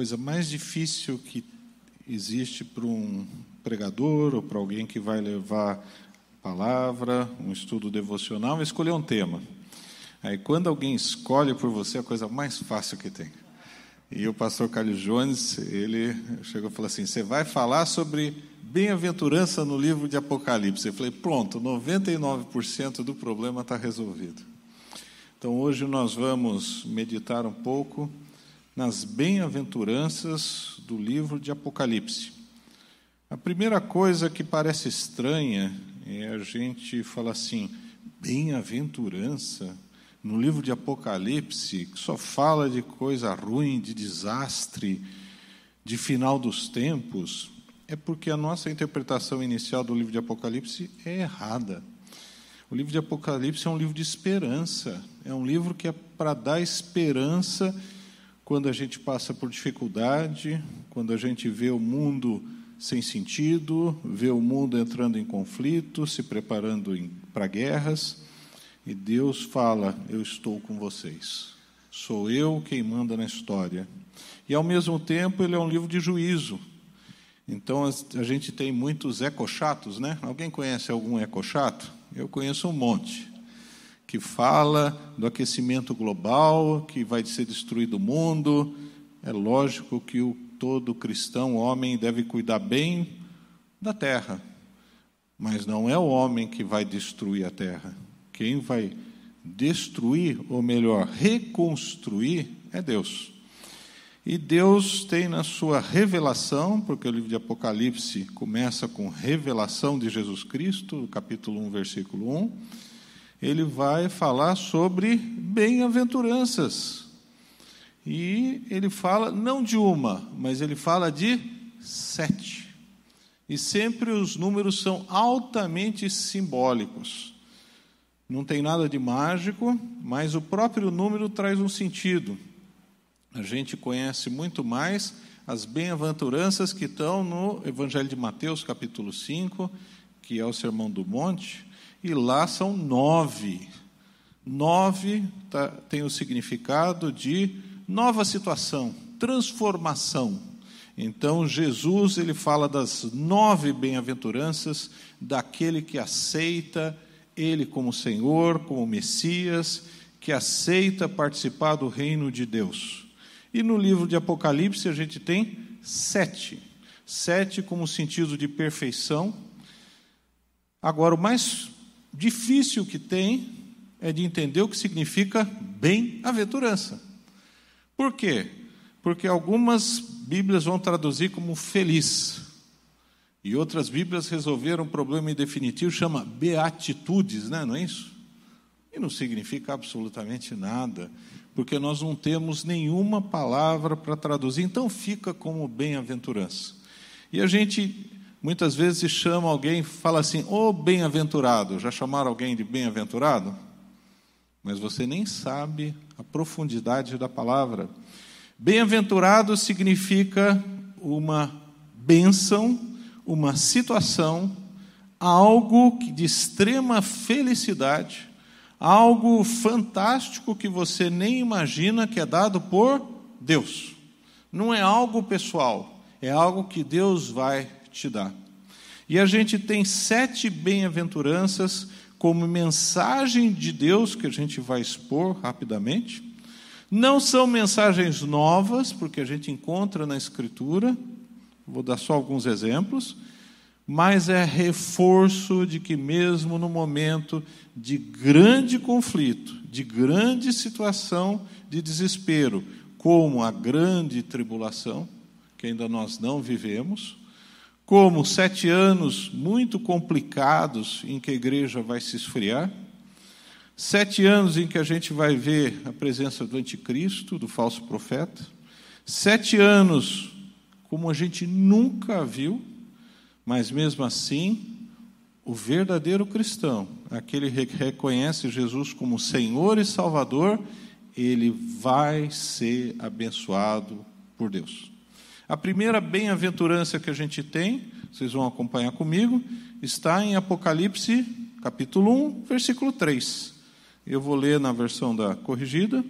coisa mais difícil que existe para um pregador ou para alguém que vai levar palavra, um estudo devocional, é escolher um tema. Aí, quando alguém escolhe por você, é a coisa mais fácil que tem. E o pastor Carlos Jones, ele chegou e falou assim: Você vai falar sobre bem-aventurança no livro de Apocalipse. Eu falei: Pronto, 99% do problema está resolvido. Então, hoje nós vamos meditar um pouco nas bem-aventuranças do livro de Apocalipse. A primeira coisa que parece estranha é a gente falar assim: bem-aventurança no livro de Apocalipse, que só fala de coisa ruim, de desastre, de final dos tempos, é porque a nossa interpretação inicial do livro de Apocalipse é errada. O livro de Apocalipse é um livro de esperança, é um livro que é para dar esperança quando a gente passa por dificuldade, quando a gente vê o mundo sem sentido, vê o mundo entrando em conflito, se preparando para guerras. E Deus fala: Eu estou com vocês. Sou eu quem manda na história. E ao mesmo tempo, ele é um livro de juízo. Então a gente tem muitos ecochatos, né? Alguém conhece algum ecochato? Eu conheço um monte. Que fala do aquecimento global, que vai ser destruído o mundo. É lógico que o todo cristão, homem, deve cuidar bem da terra. Mas não é o homem que vai destruir a terra. Quem vai destruir, ou melhor, reconstruir, é Deus. E Deus tem na sua revelação, porque o livro de Apocalipse começa com revelação de Jesus Cristo, capítulo 1, versículo 1, ele vai falar sobre bem-aventuranças. E ele fala não de uma, mas ele fala de sete. E sempre os números são altamente simbólicos. Não tem nada de mágico, mas o próprio número traz um sentido. A gente conhece muito mais as bem-aventuranças que estão no Evangelho de Mateus, capítulo 5, que é o Sermão do Monte, e lá são nove. Nove tá, tem o significado de nova situação, transformação. Então, Jesus ele fala das nove bem-aventuranças daquele que aceita ele como Senhor, como Messias, que aceita participar do reino de Deus. E no livro de Apocalipse a gente tem sete. Sete como sentido de perfeição. Agora, o mais difícil que tem é de entender o que significa bem-aventurança. Por quê? Porque algumas Bíblias vão traduzir como feliz. E outras Bíblias resolveram um problema em definitivo, chama beatitudes, né? não é isso? E não significa absolutamente nada, porque nós não temos nenhuma palavra para traduzir, então fica como bem-aventurança. E a gente muitas vezes chama alguém, fala assim, ô oh, bem-aventurado, já chamaram alguém de bem-aventurado? Mas você nem sabe a profundidade da palavra. Bem-aventurado significa uma bênção uma situação, algo de extrema felicidade, algo fantástico que você nem imagina que é dado por Deus. Não é algo pessoal, é algo que Deus vai te dar. E a gente tem sete bem-aventuranças como mensagem de Deus que a gente vai expor rapidamente. Não são mensagens novas, porque a gente encontra na Escritura, Vou dar só alguns exemplos, mas é reforço de que, mesmo no momento de grande conflito, de grande situação de desespero, como a grande tribulação, que ainda nós não vivemos, como sete anos muito complicados em que a igreja vai se esfriar, sete anos em que a gente vai ver a presença do anticristo, do falso profeta, sete anos como a gente nunca viu, mas mesmo assim, o verdadeiro cristão, aquele que reconhece Jesus como Senhor e Salvador, ele vai ser abençoado por Deus. A primeira bem-aventurança que a gente tem, vocês vão acompanhar comigo, está em Apocalipse, capítulo 1, versículo 3. Eu vou ler na versão da corrigida.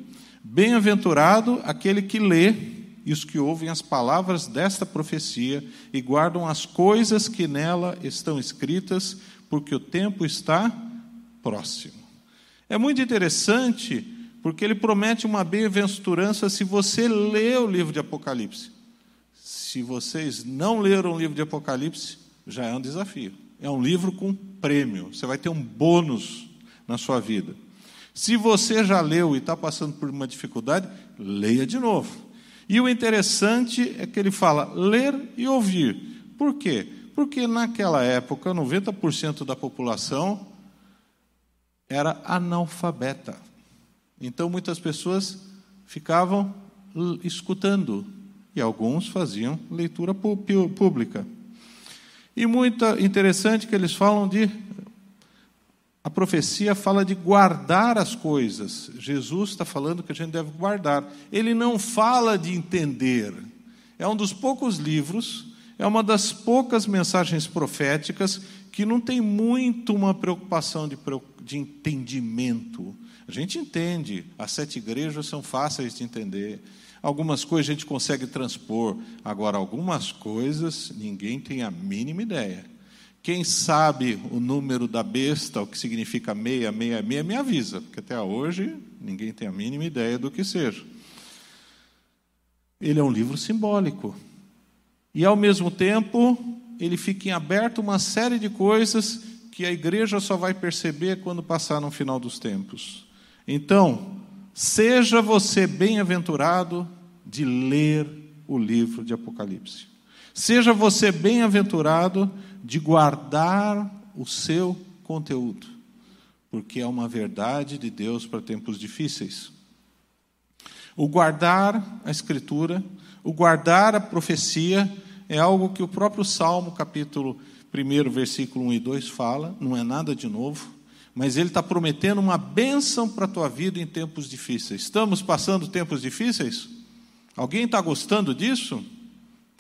Bem-aventurado aquele que lê e os que ouvem as palavras desta profecia e guardam as coisas que nela estão escritas, porque o tempo está próximo. É muito interessante, porque ele promete uma bem-aventurança se você lê o livro de Apocalipse. Se vocês não leram o livro de Apocalipse, já é um desafio. É um livro com prêmio. Você vai ter um bônus na sua vida. Se você já leu e está passando por uma dificuldade, leia de novo. E o interessante é que ele fala ler e ouvir. Por quê? Porque naquela época, 90% da população era analfabeta. Então muitas pessoas ficavam escutando e alguns faziam leitura pública. E muito interessante que eles falam de a profecia fala de guardar as coisas. Jesus está falando que a gente deve guardar. Ele não fala de entender. É um dos poucos livros, é uma das poucas mensagens proféticas que não tem muito uma preocupação de, de entendimento. A gente entende, as sete igrejas são fáceis de entender. Algumas coisas a gente consegue transpor, agora, algumas coisas ninguém tem a mínima ideia. Quem sabe o número da besta, o que significa meia, meia, meia, me avisa, porque até hoje ninguém tem a mínima ideia do que seja. Ele é um livro simbólico. E, ao mesmo tempo, ele fica em aberto uma série de coisas que a igreja só vai perceber quando passar no final dos tempos. Então, seja você bem-aventurado de ler o livro de Apocalipse. Seja você bem-aventurado de guardar o seu conteúdo, porque é uma verdade de Deus para tempos difíceis. O guardar a Escritura, o guardar a profecia, é algo que o próprio Salmo, capítulo 1, versículo 1 e 2 fala, não é nada de novo, mas ele está prometendo uma bênção para a tua vida em tempos difíceis. Estamos passando tempos difíceis? Alguém está gostando disso?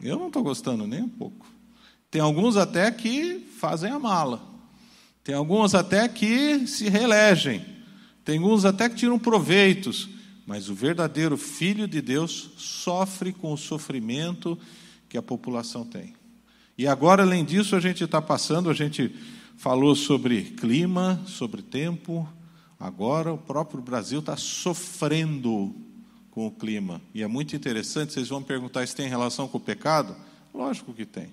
Eu não estou gostando nem um pouco. Tem alguns até que fazem a mala. Tem alguns até que se reelegem. Tem alguns até que tiram proveitos. Mas o verdadeiro filho de Deus sofre com o sofrimento que a população tem. E agora, além disso, a gente está passando, a gente falou sobre clima, sobre tempo. Agora o próprio Brasil está sofrendo com o clima. E é muito interessante, vocês vão perguntar se tem relação com o pecado? Lógico que tem.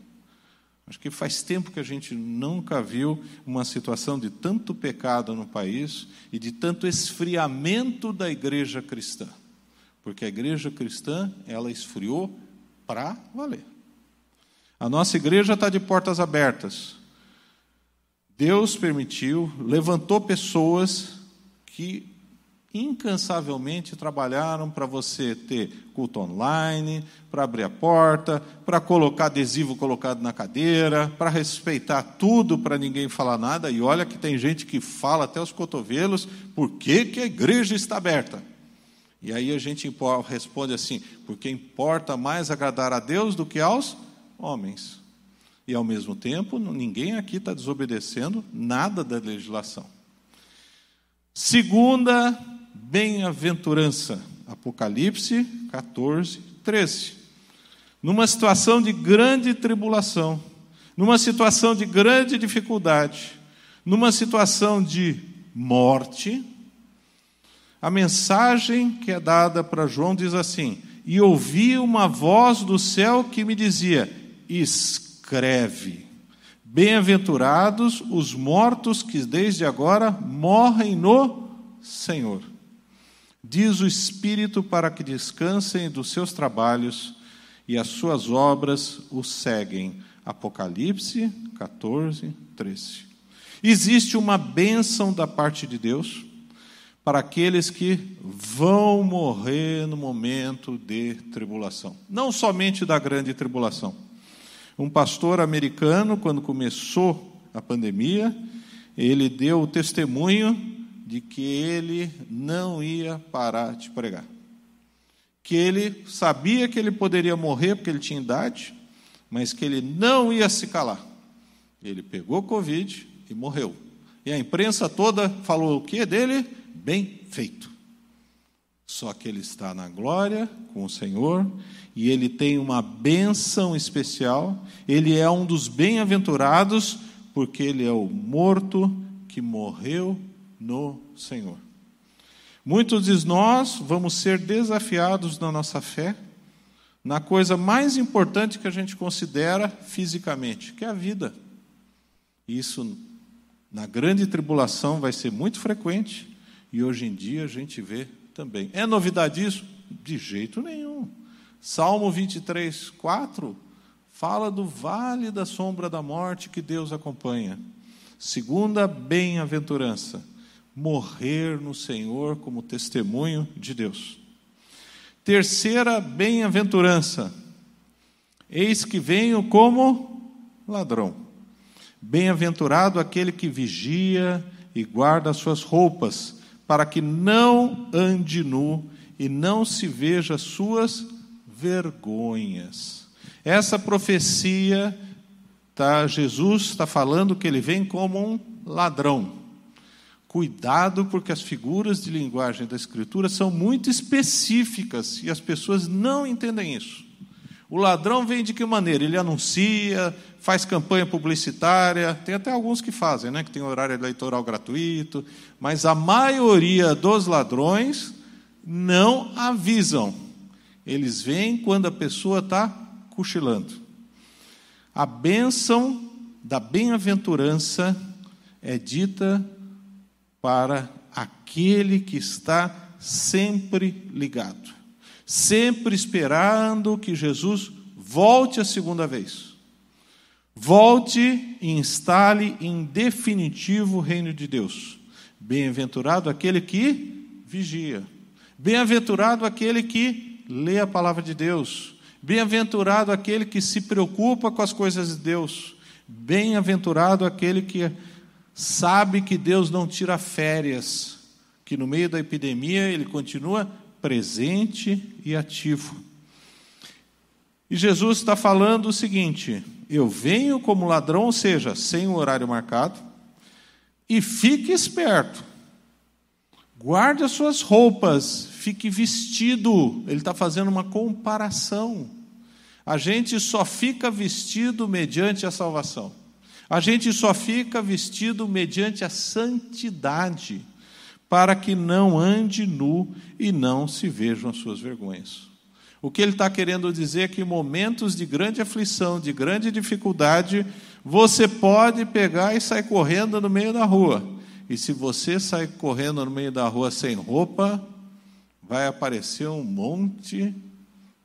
Acho que faz tempo que a gente nunca viu uma situação de tanto pecado no país e de tanto esfriamento da igreja cristã. Porque a igreja cristã, ela esfriou para valer. A nossa igreja está de portas abertas. Deus permitiu, levantou pessoas que incansavelmente trabalharam para você ter culto online, para abrir a porta, para colocar adesivo colocado na cadeira, para respeitar tudo, para ninguém falar nada. E olha que tem gente que fala até os cotovelos, por que, que a igreja está aberta? E aí a gente responde assim: porque importa mais agradar a Deus do que aos homens. E ao mesmo tempo, ninguém aqui está desobedecendo nada da legislação. Segunda bem-aventurança. Apocalipse 14, 13. Numa situação de grande tribulação, numa situação de grande dificuldade, numa situação de morte, a mensagem que é dada para João diz assim: E ouvi uma voz do céu que me dizia: Escreve. Bem-aventurados os mortos que desde agora morrem no Senhor. Diz o Espírito para que descansem dos seus trabalhos e as suas obras os seguem. Apocalipse 14, 13. Existe uma bênção da parte de Deus para aqueles que vão morrer no momento de tribulação. Não somente da grande tribulação. Um pastor americano, quando começou a pandemia, ele deu o testemunho de que ele não ia parar de pregar. Que ele sabia que ele poderia morrer porque ele tinha idade, mas que ele não ia se calar. Ele pegou Covid e morreu. E a imprensa toda falou o que dele? Bem feito. Só que ele está na glória com o Senhor e ele tem uma bênção especial. Ele é um dos bem-aventurados, porque ele é o morto que morreu no Senhor. Muitos de nós vamos ser desafiados na nossa fé na coisa mais importante que a gente considera fisicamente, que é a vida. Isso, na grande tribulação, vai ser muito frequente e hoje em dia a gente vê também. É novidade isso? De jeito nenhum. Salmo 23, 4 fala do vale da sombra da morte que Deus acompanha. Segunda bem-aventurança, morrer no Senhor como testemunho de Deus. Terceira bem-aventurança: eis que venho como ladrão. Bem-aventurado aquele que vigia e guarda as suas roupas, para que não ande nu e não se veja suas vergonhas. Essa profecia, tá, Jesus está falando que ele vem como um ladrão. Cuidado, porque as figuras de linguagem da Escritura são muito específicas e as pessoas não entendem isso. O ladrão vem de que maneira? Ele anuncia, faz campanha publicitária, tem até alguns que fazem, né, que tem horário eleitoral gratuito, mas a maioria dos ladrões não avisam. Eles vêm quando a pessoa está cochilando. A bênção da bem-aventurança é dita para aquele que está sempre ligado, sempre esperando que Jesus volte a segunda vez. Volte e instale em definitivo o reino de Deus. Bem-aventurado aquele que vigia. Bem-aventurado aquele que lê a palavra de Deus. Bem-aventurado aquele que se preocupa com as coisas de Deus. Bem-aventurado aquele que sabe que Deus não tira férias, que no meio da epidemia ele continua presente e ativo. E Jesus está falando o seguinte: eu venho como ladrão, ou seja, sem o horário marcado, e fique esperto, guarde as suas roupas, fique vestido. Ele está fazendo uma comparação. A gente só fica vestido mediante a salvação. A gente só fica vestido mediante a santidade, para que não ande nu e não se vejam as suas vergonhas. O que ele está querendo dizer é que em momentos de grande aflição, de grande dificuldade, você pode pegar e sair correndo no meio da rua. E se você sair correndo no meio da rua sem roupa, vai aparecer um monte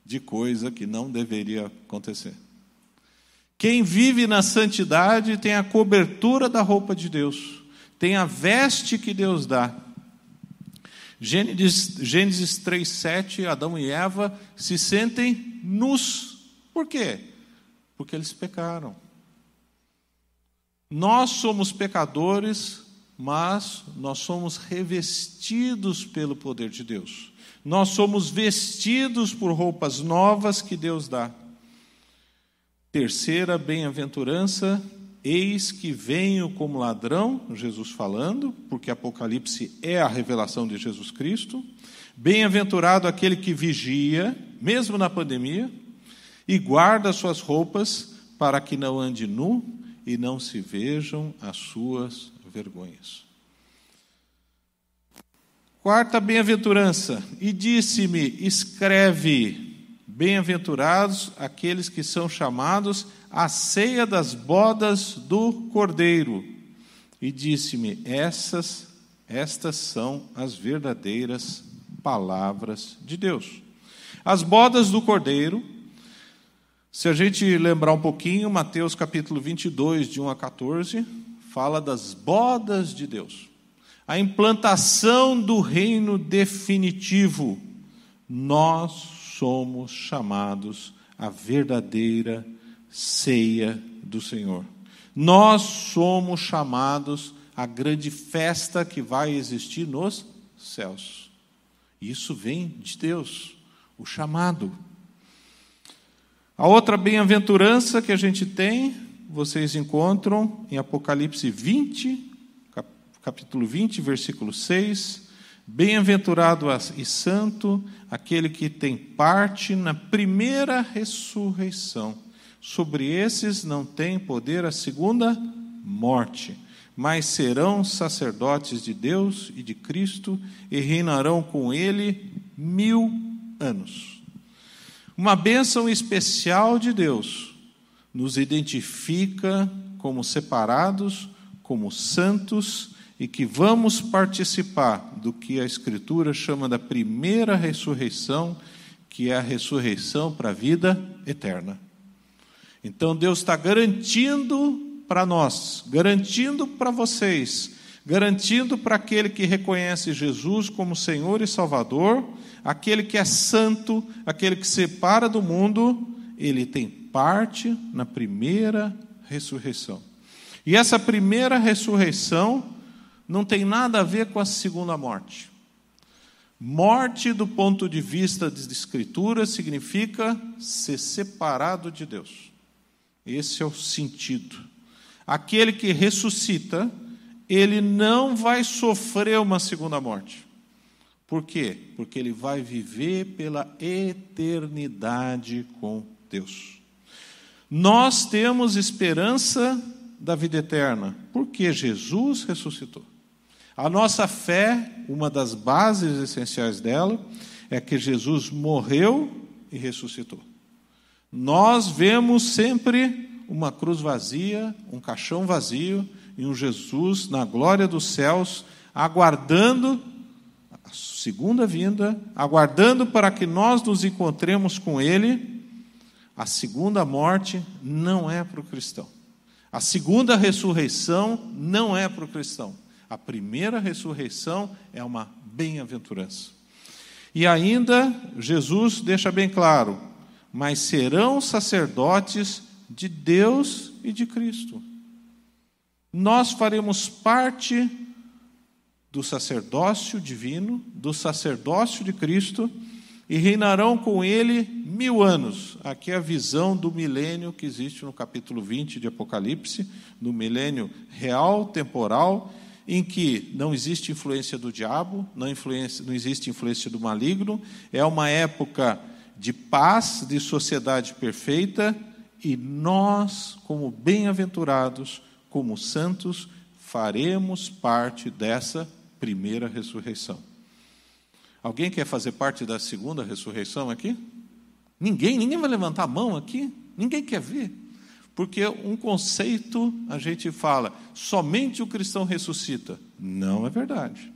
de coisa que não deveria acontecer. Quem vive na santidade tem a cobertura da roupa de Deus, tem a veste que Deus dá. Gênesis, Gênesis 3,7, Adão e Eva se sentem nus. Por quê? Porque eles pecaram. Nós somos pecadores, mas nós somos revestidos pelo poder de Deus. Nós somos vestidos por roupas novas que Deus dá. Terceira bem-aventurança, eis que venho como ladrão, Jesus falando, porque Apocalipse é a revelação de Jesus Cristo. Bem-aventurado aquele que vigia, mesmo na pandemia, e guarda suas roupas para que não ande nu e não se vejam as suas vergonhas. Quarta bem-aventurança, e disse-me: escreve Bem-aventurados aqueles que são chamados à ceia das bodas do Cordeiro. E disse-me: Essas, estas são as verdadeiras palavras de Deus. As bodas do Cordeiro, se a gente lembrar um pouquinho, Mateus capítulo 22, de 1 a 14, fala das bodas de Deus. A implantação do reino definitivo. Nós somos chamados à verdadeira ceia do Senhor. Nós somos chamados à grande festa que vai existir nos céus. Isso vem de Deus, o chamado. A outra bem-aventurança que a gente tem, vocês encontram em Apocalipse 20, capítulo 20, versículo 6. Bem-aventurado e santo aquele que tem parte na primeira ressurreição. Sobre esses não tem poder a segunda morte, mas serão sacerdotes de Deus e de Cristo e reinarão com ele mil anos. Uma bênção especial de Deus nos identifica como separados, como santos e que vamos participar do que a Escritura chama da primeira ressurreição, que é a ressurreição para a vida eterna. Então Deus está garantindo para nós, garantindo para vocês, garantindo para aquele que reconhece Jesus como Senhor e Salvador, aquele que é santo, aquele que separa do mundo, ele tem parte na primeira ressurreição. E essa primeira ressurreição não tem nada a ver com a segunda morte. Morte, do ponto de vista das Escrituras, significa ser separado de Deus. Esse é o sentido. Aquele que ressuscita, ele não vai sofrer uma segunda morte. Por quê? Porque ele vai viver pela eternidade com Deus. Nós temos esperança da vida eterna, porque Jesus ressuscitou. A nossa fé, uma das bases essenciais dela, é que Jesus morreu e ressuscitou. Nós vemos sempre uma cruz vazia, um caixão vazio e um Jesus na glória dos céus, aguardando a segunda vinda, aguardando para que nós nos encontremos com Ele. A segunda morte não é para o cristão. A segunda ressurreição não é para o cristão. A primeira ressurreição é uma bem-aventurança. E ainda, Jesus deixa bem claro: mas serão sacerdotes de Deus e de Cristo. Nós faremos parte do sacerdócio divino, do sacerdócio de Cristo, e reinarão com ele mil anos. Aqui é a visão do milênio que existe no capítulo 20 de Apocalipse, no milênio real, temporal, em que não existe influência do diabo, não, influência, não existe influência do maligno, é uma época de paz, de sociedade perfeita, e nós, como bem-aventurados, como santos, faremos parte dessa primeira ressurreição. Alguém quer fazer parte da segunda ressurreição aqui? Ninguém, ninguém vai levantar a mão aqui? Ninguém quer ver. Porque um conceito a gente fala, somente o cristão ressuscita. Não é verdade.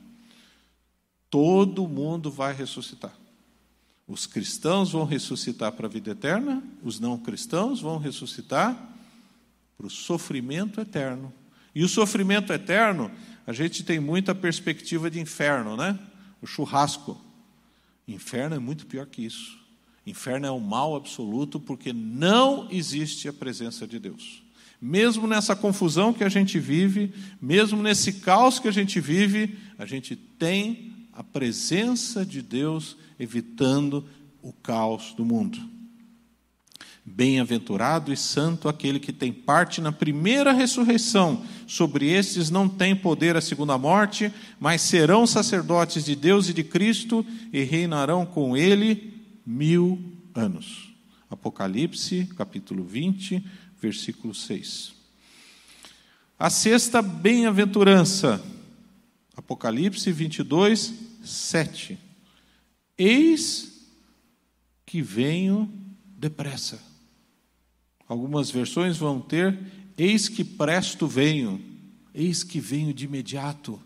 Todo mundo vai ressuscitar. Os cristãos vão ressuscitar para a vida eterna, os não cristãos vão ressuscitar para o sofrimento eterno. E o sofrimento eterno, a gente tem muita perspectiva de inferno, né? O churrasco. Inferno é muito pior que isso. Inferno é o mal absoluto porque não existe a presença de Deus. Mesmo nessa confusão que a gente vive, mesmo nesse caos que a gente vive, a gente tem a presença de Deus evitando o caos do mundo. Bem-aventurado e santo aquele que tem parte na primeira ressurreição. Sobre estes não tem poder a segunda morte, mas serão sacerdotes de Deus e de Cristo e reinarão com ele mil anos. Apocalipse, capítulo 20, versículo 6. A sexta bem-aventurança, Apocalipse 22, 7. Eis que venho depressa. Algumas versões vão ter: Eis que presto venho, eis que venho de imediato,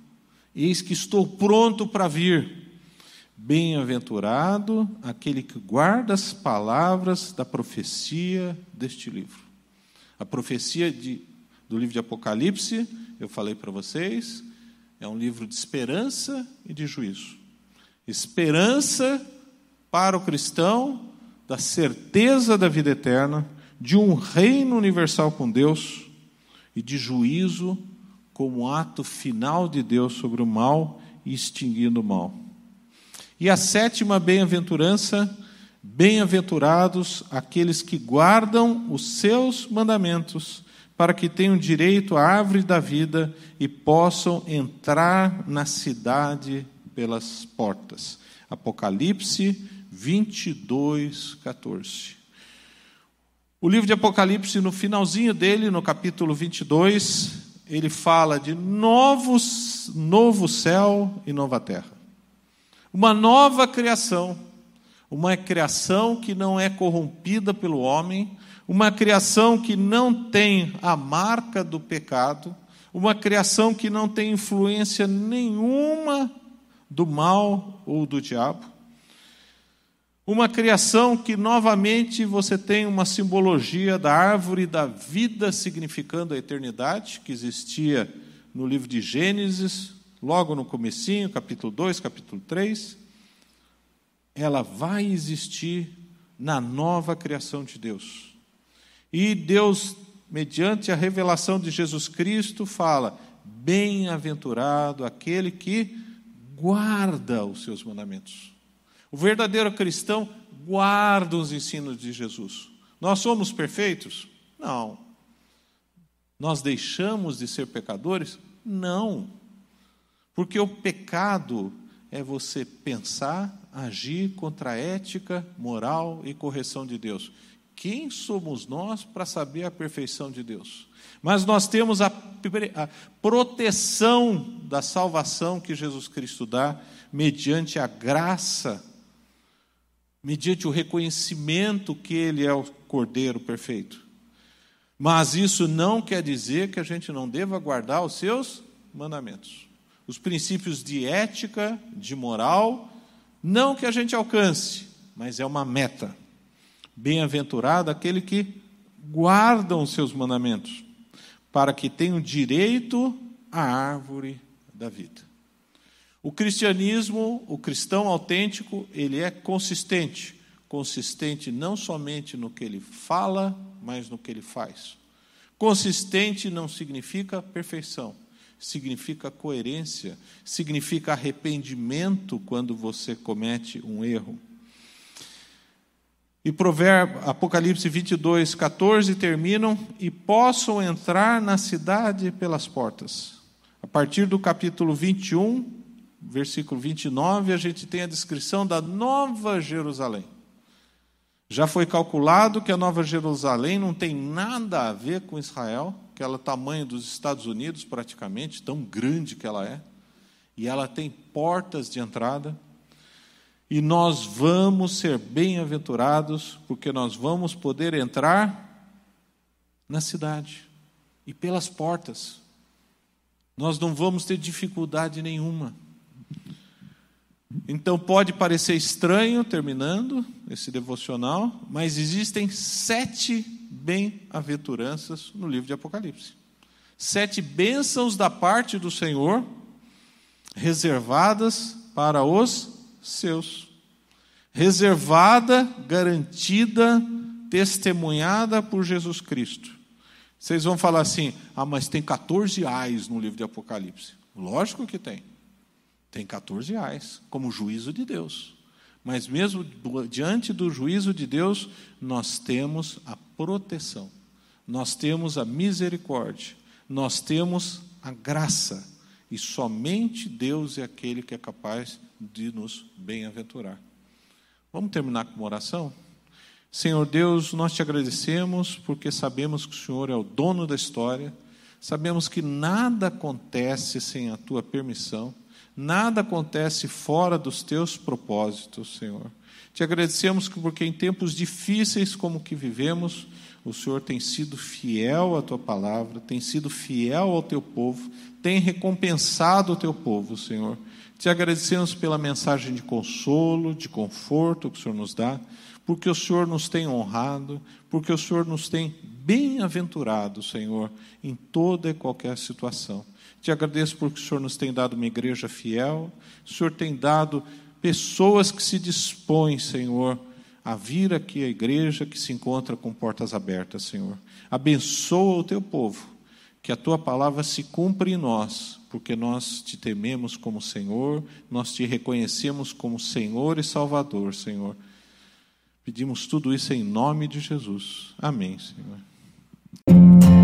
eis que estou pronto para vir. Bem-aventurado aquele que guarda as palavras da profecia deste livro. A profecia de, do livro de Apocalipse, eu falei para vocês, é um livro de esperança e de juízo. Esperança para o cristão da certeza da vida eterna, de um reino universal com Deus e de juízo como ato final de Deus sobre o mal e extinguindo o mal. E a sétima bem-aventurança, bem-aventurados aqueles que guardam os seus mandamentos, para que tenham direito à árvore da vida e possam entrar na cidade pelas portas. Apocalipse 22, 14. O livro de Apocalipse, no finalzinho dele, no capítulo 22, ele fala de novos, novo céu e nova terra. Uma nova criação, uma criação que não é corrompida pelo homem, uma criação que não tem a marca do pecado, uma criação que não tem influência nenhuma do mal ou do diabo. Uma criação que novamente você tem uma simbologia da árvore da vida significando a eternidade, que existia no livro de Gênesis, logo no comecinho, capítulo 2, capítulo 3. Ela vai existir na nova criação de Deus. E Deus mediante a revelação de Jesus Cristo, fala: Bem-aventurado aquele que guarda os seus mandamentos. O verdadeiro cristão guarda os ensinos de Jesus. Nós somos perfeitos? Não. Nós deixamos de ser pecadores? Não. Porque o pecado é você pensar, agir contra a ética, moral e correção de Deus. Quem somos nós para saber a perfeição de Deus? Mas nós temos a, a, proteção da salvação que Jesus Cristo dá, mediante a graça, mediante o reconhecimento que Ele é o Cordeiro perfeito. Mas isso não quer dizer que a gente não deva guardar os seus mandamentos. Os princípios de ética, de moral, não que a gente alcance, mas é uma meta. Bem-aventurado aquele que guardam os seus mandamentos, para que tenham direito à árvore da vida. O cristianismo, o cristão autêntico, ele é consistente. Consistente não somente no que ele fala, mas no que ele faz. Consistente não significa perfeição, significa coerência, significa arrependimento quando você comete um erro. E Provérbio, Apocalipse 22, 14 terminam e possam entrar na cidade pelas portas. A partir do capítulo 21, versículo 29, a gente tem a descrição da Nova Jerusalém. Já foi calculado que a Nova Jerusalém não tem nada a ver com Israel, que ela é tamanho dos Estados Unidos praticamente, tão grande que ela é, e ela tem portas de entrada e nós vamos ser bem-aventurados, porque nós vamos poder entrar na cidade e pelas portas. Nós não vamos ter dificuldade nenhuma. Então pode parecer estranho, terminando esse devocional, mas existem sete bem-aventuranças no livro de Apocalipse. Sete bênçãos da parte do Senhor, reservadas para os seus. Reservada, garantida, testemunhada por Jesus Cristo. Vocês vão falar assim: ah, mas tem 14 ais no livro de Apocalipse. Lógico que tem. Tem 14 ais, como juízo de Deus. Mas mesmo diante do juízo de Deus, nós temos a proteção, nós temos a misericórdia, nós temos a graça. E somente Deus é aquele que é capaz de nos bem-aventurar. Vamos terminar com uma oração? Senhor Deus, nós te agradecemos porque sabemos que o Senhor é o dono da história, sabemos que nada acontece sem a tua permissão, nada acontece fora dos teus propósitos, Senhor. Te agradecemos porque em tempos difíceis como que vivemos, o Senhor tem sido fiel à tua palavra, tem sido fiel ao teu povo, tem recompensado o teu povo, Senhor. Te agradecemos pela mensagem de consolo, de conforto que o Senhor nos dá, porque o Senhor nos tem honrado, porque o Senhor nos tem bem-aventurado, Senhor, em toda e qualquer situação. Te agradeço porque o Senhor nos tem dado uma igreja fiel, o Senhor tem dado pessoas que se dispõem, Senhor, a vir aqui à igreja que se encontra com portas abertas, Senhor. Abençoa o teu povo, que a tua palavra se cumpra em nós, porque nós te tememos como Senhor, nós te reconhecemos como Senhor e Salvador, Senhor. Pedimos tudo isso em nome de Jesus. Amém, Senhor.